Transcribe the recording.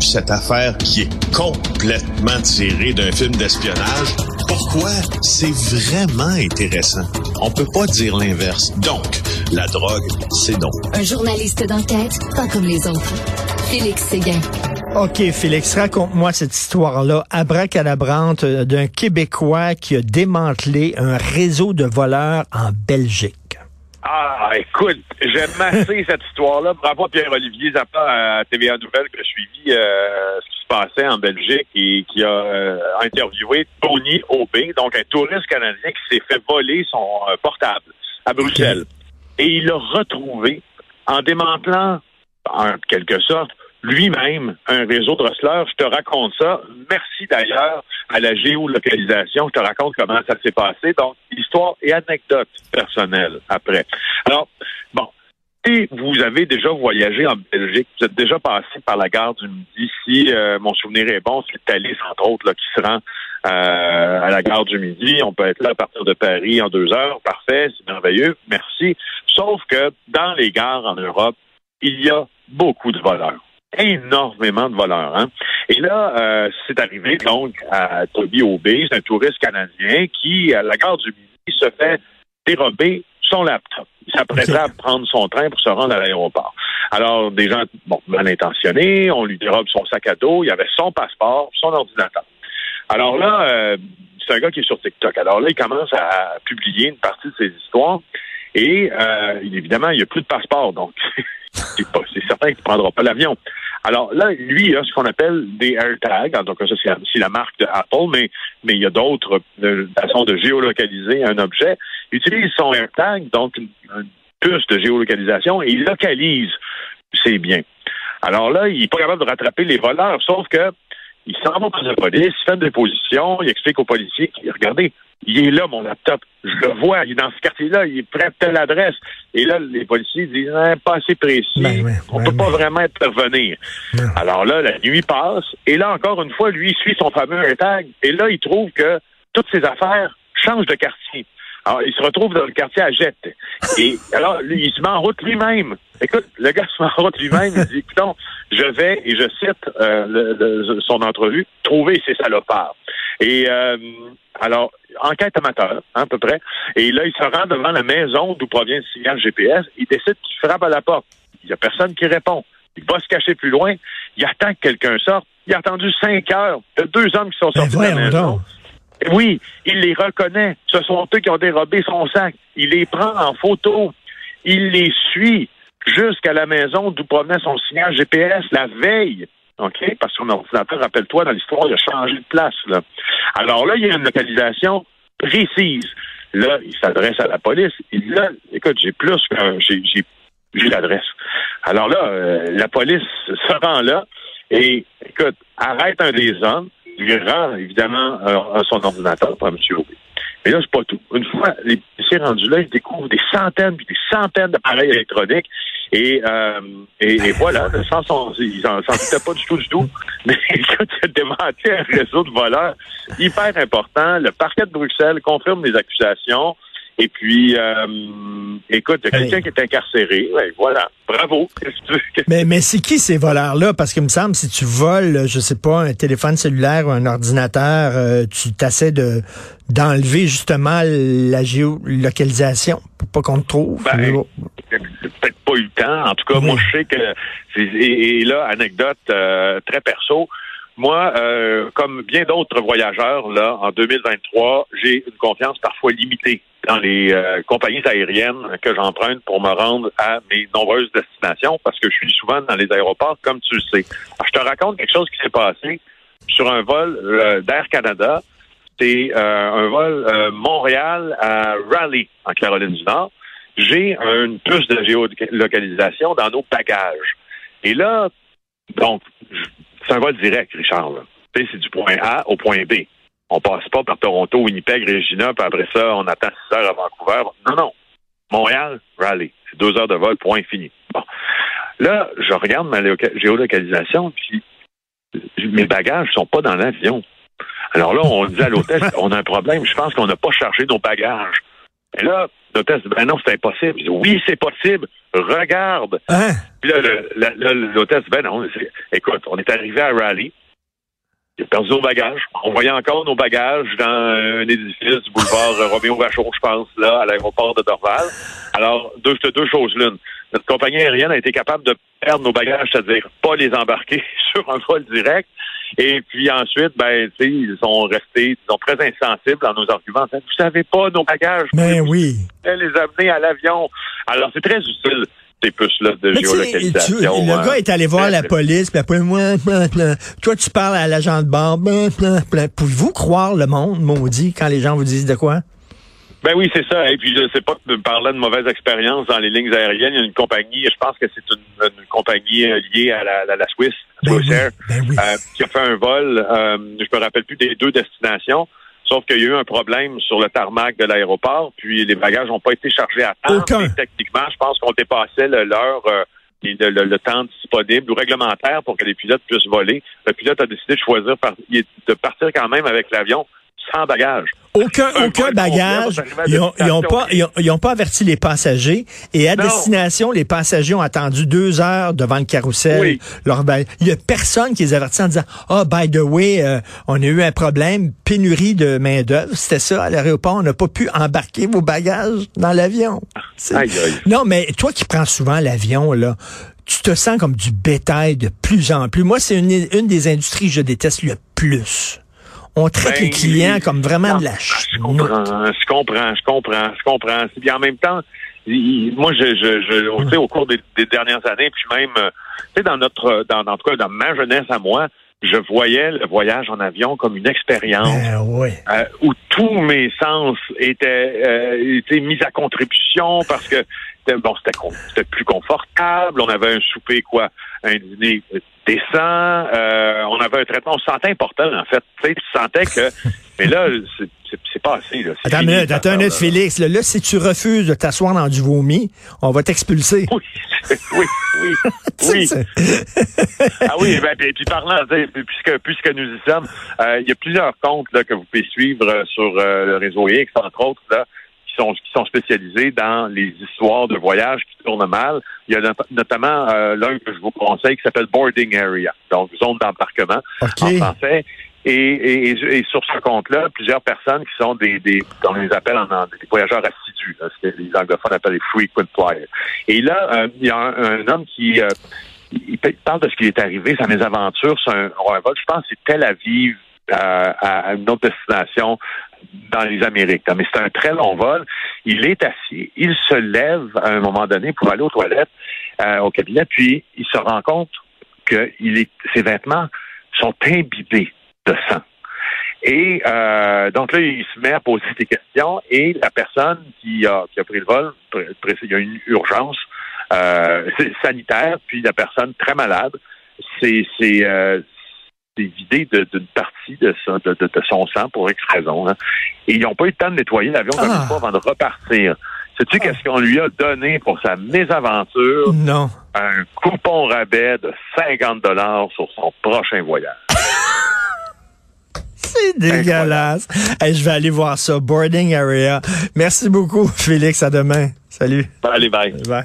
cette affaire qui est complètement tirée d'un film d'espionnage, pourquoi c'est vraiment intéressant? On peut pas dire l'inverse. Donc, la drogue, c'est non. Un journaliste d'enquête, pas comme les autres. Félix Séguin. OK, Félix, raconte-moi cette histoire-là, abracadabrante, euh, d'un Québécois qui a démantelé un réseau de voleurs en Belgique. Ah, écoute, j'aime assez cette histoire-là. Bravo Pierre-Olivier Zappa à TVA Nouvelle qui a suivi euh, ce qui se passait en Belgique et qui a euh, interviewé Tony Aubé, donc un touriste canadien qui s'est fait voler son euh, portable à Bruxelles. Et il l'a retrouvé en démantelant, en quelque sorte, lui-même un réseau de rustlers. Je te raconte ça. Merci d'ailleurs à la géolocalisation. Je te raconte comment ça s'est passé. Donc, histoire et anecdote personnelle après. Alors, bon. Et vous avez déjà voyagé en Belgique, vous êtes déjà passé par la gare du Midi. Si euh, mon souvenir est bon, c'est Thalys, entre autres, là, qui se rend euh, à la gare du Midi. On peut être là à partir de Paris en deux heures. Parfait, c'est merveilleux. Merci. Sauf que dans les gares en Europe, il y a beaucoup de voleurs énormément de voleurs. Hein? Et là, euh, c'est arrivé donc à Toby Aubé, c'est un touriste canadien qui, à la gare du Midi, se fait dérober son laptop. Il s'apprêtait à prendre son train pour se rendre à l'aéroport. Alors, des gens bon, mal intentionnés, on lui dérobe son sac à dos, il y avait son passeport, son ordinateur. Alors là, euh, c'est un gars qui est sur TikTok. Alors là, il commence à publier une partie de ses histoires. Et euh, évidemment, il n'y a plus de passeport, donc c'est certain qu'il ne prendra pas l'avion. Alors là, lui, il a ce qu'on appelle des AirTags. Donc ça, c'est la marque de Apple, mais, mais il y a d'autres euh, façons de géolocaliser un objet. Il utilise son AirTag, donc une, puce de géolocalisation, et il localise ses biens. Alors là, il n'est pas capable de rattraper les voleurs, sauf que il s'en va dans la police, il fait une déposition, il explique aux policiers, regardez, il est là, mon laptop. Je le vois, il est dans ce quartier-là, il est prêt à telle adresse. Et là, les policiers disent, hein, pas assez précis. Ben on peut pas vraiment intervenir. Alors là, la nuit passe. Et là, encore une fois, lui, il suit son fameux tag. Et là, il trouve que toutes ses affaires changent de quartier. Alors, il se retrouve dans le quartier à Jette. Et alors, lui, il se met en route lui-même. Écoute, le gars se met en route lui-même. Il dit, écoutons, je vais, et je cite euh, son entrevue, trouver ses salopards. Et euh, alors, enquête amateur, hein, à peu près. Et là, il se rend devant la maison d'où provient le signal GPS. Il décide qu'il frappe à la porte. Il n'y a personne qui répond. Il va se cacher plus loin. Il attend que quelqu'un sorte. Il a attendu cinq heures. Il y a deux hommes qui sont ben, sortis de la maison. Oui, il les reconnaît. Ce sont eux qui ont dérobé son sac. Il les prend en photo. Il les suit jusqu'à la maison d'où provenait son signal GPS la veille. OK? Parce que son ordinateur, rappelle-toi, dans l'histoire, il a changé de place. Là. Alors là, il y a une localisation précise. Là, il s'adresse à la police. Il là, écoute, j'ai plus que j'ai, j'ai, l'adresse. Alors là, euh, la police se rend là et écoute, arrête un des hommes, lui rend évidemment euh, son ordinateur pour M. Aubé. Mais là, c'est pas tout. Une fois les policiers rendus là, ils découvrent des centaines puis des centaines d'appareils électroniques et, euh, et, voilà, sans son, ils s'en doutaient pas du tout, du tout. Mais quand il a démenti un réseau de voleurs hyper important, le parquet de Bruxelles confirme les accusations. Et puis, euh, écoute, il y a quelqu'un qui est incarcéré. voilà. Bravo. Mais, mais c'est qui ces voleurs-là? Parce que me semble, si tu voles, je sais pas, un téléphone cellulaire ou un ordinateur, euh, tu t'essaies de d'enlever justement la géolocalisation pour pas qu'on te trouve. Ben, peut-être pas eu le temps. En tout cas, moi, je sais que... Et, là, anecdote euh, très perso, moi, euh, comme bien d'autres voyageurs, là, en 2023, j'ai une confiance parfois limitée dans les euh, compagnies aériennes que j'emprunte pour me rendre à mes nombreuses destinations parce que je suis souvent dans les aéroports, comme tu le sais. Alors, je te raconte quelque chose qui s'est passé sur un vol euh, d'Air Canada. C'est un vol Montréal à Raleigh, en Caroline du Nord. J'ai une puce de géolocalisation dans nos bagages. Et là, donc, c'est un vol direct, Richard. C'est du point A au point B. On passe pas par Toronto, Winnipeg, Regina, puis après ça, on attend six heures à Vancouver. Non, non. Montréal, Raleigh. C'est deux heures de vol, point fini. Bon. Là, je regarde ma géolocalisation, puis mes bagages sont pas dans l'avion. Alors là, on dit à l'hôtel, on a un problème. Je pense qu'on n'a pas chargé nos bagages. Et là, l'hôtesse dit, ben non, c'est impossible. Je dis, oui, c'est possible. Regarde. Hein? Puis là, l'hôtesse dit, ben non, écoute, on est arrivé à Raleigh. Perdu nos bagages. On voyait encore nos bagages dans un édifice du boulevard euh, Roméo Vachon, je pense, là, à l'aéroport de Dorval. Alors, deux, deux choses l'une. Notre compagnie aérienne a été capable de perdre nos bagages, c'est-à-dire pas les embarquer sur un vol direct. Et puis ensuite, ben, tu sais, ils sont restés, disons, très insensibles dans nos arguments. Vous savez pas nos bagages. Ben oui. Vous les amener à l'avion. Alors, c'est très utile, ces puces-là de Mais géolocalisation. tu- le hein. gars est allé voir la police, puis après, moi, toi, tu parles à l'agent de bord. Pouvez-vous croire le monde maudit quand les gens vous disent de quoi? Ben oui, c'est ça. Et puis, je sais pas de parler de mauvaise expérience dans les lignes aériennes. Il y a une compagnie, je pense que c'est une, une compagnie euh, liée à la, la, la Suisse, Ben oui, ben oui. euh, qui a fait un vol, euh, je me rappelle plus des deux destinations, sauf qu'il y a eu un problème sur le tarmac de l'aéroport, puis les bagages n'ont pas été chargés à temps. Aucun. Et techniquement, je pense qu'on dépassait l'heure euh, et le, le- le temps disponible ou réglementaire pour que les pilotes puissent voler. Le pilote a décidé de choisir par- de partir quand même avec l'avion sans. Aucun, Un aucun bagage. Ils ont, ils ont destination. pas, ils ont, ils ont pas averti les passagers. Et à Non. destination, les passagers ont attendu deux heures devant le carrousel. Oui. Leur ba- Il y a personne qui les avertit en disant, ah, by the way, euh, on a eu un problème, pénurie de main d'œuvre. C'était ça, à l'aéroport, on n'a pas pu embarquer vos bagages dans l'avion. Non, mais toi qui prends souvent l'avion, là, tu te sens comme du bétail de plus en plus. Moi, c'est une, une des industries que je déteste le plus. On traite Ben, les clients comme vraiment de la Je comprends, je comprends, je comprends, je comprends. Puis en même temps, il- moi, je, je, je, tu sais, au cours des, des dernières années, puis même, euh, tu sais, dans notre, dans, en tout cas, dans ma jeunesse à moi, je voyais le voyage en avion comme une expérience Ben oui. euh, où tous mes sens étaient, euh, étaient mis à contribution parce que bon, c'était plus confortable. On avait un souper quoi, un dîner décent. euh, on avait un traitement. On se sentait important en fait. Tu sais, tu sentais que, mais là, c'est- pas assez. Là. Attends fini, minute, attends une minute. Félix. Là, là, si tu refuses de t'asseoir dans du vomi, on va t'expulser. Oui, oui, oui, oui. Ah oui, ben, puis, puis parlant, puisque, puisque nous y sommes, euh, il y a plusieurs comptes là, que vous pouvez suivre euh, sur euh, le réseau X, entre autres, là, qui sont, qui sont spécialisés dans les histoires de voyages qui tournent mal. Il y a not- notamment euh, l'un que je vous conseille qui s'appelle Boarding Area, donc zone d'embarquement en français. Et, et, et- et sur ce compte-là, plusieurs personnes qui sont des, des on les appelle en des voyageurs assidus, là, ce que les anglophones appellent les frequent flyers. Et là, euh, il y a un, un homme qui euh, il parle de ce qui est arrivé, sa mésaventure sur un, un vol, je pense que c'est Tel Aviv à, à une autre destination dans les Amériques. Mais c'est un très long vol. Il est assis, il se lève à un moment donné pour aller aux toilettes, euh, au cabinet, puis il se rend compte que ses vêtements sont imbibés de sang. Et euh, donc là, il se met à poser des questions et la personne qui a, pris le vol, il y a une urgence euh, sanitaire, puis la personne très malade, euh, c'est vidé d'une partie de, ça, de, de- de son sang pour X raison. hein. Et ils n'ont pas eu le temps de nettoyer l'avion comme Ah. avant de repartir. Sais-tu qu'est-ce qu'on lui a donné pour sa mésaventure? Non. Un coupon rabais de 50 dollars sur son prochain voyage. C'est dégueulasse. Hey, je vais aller voir ça. Boarding area. Merci beaucoup, Félix. À demain. Salut. Allez, bye. Bye.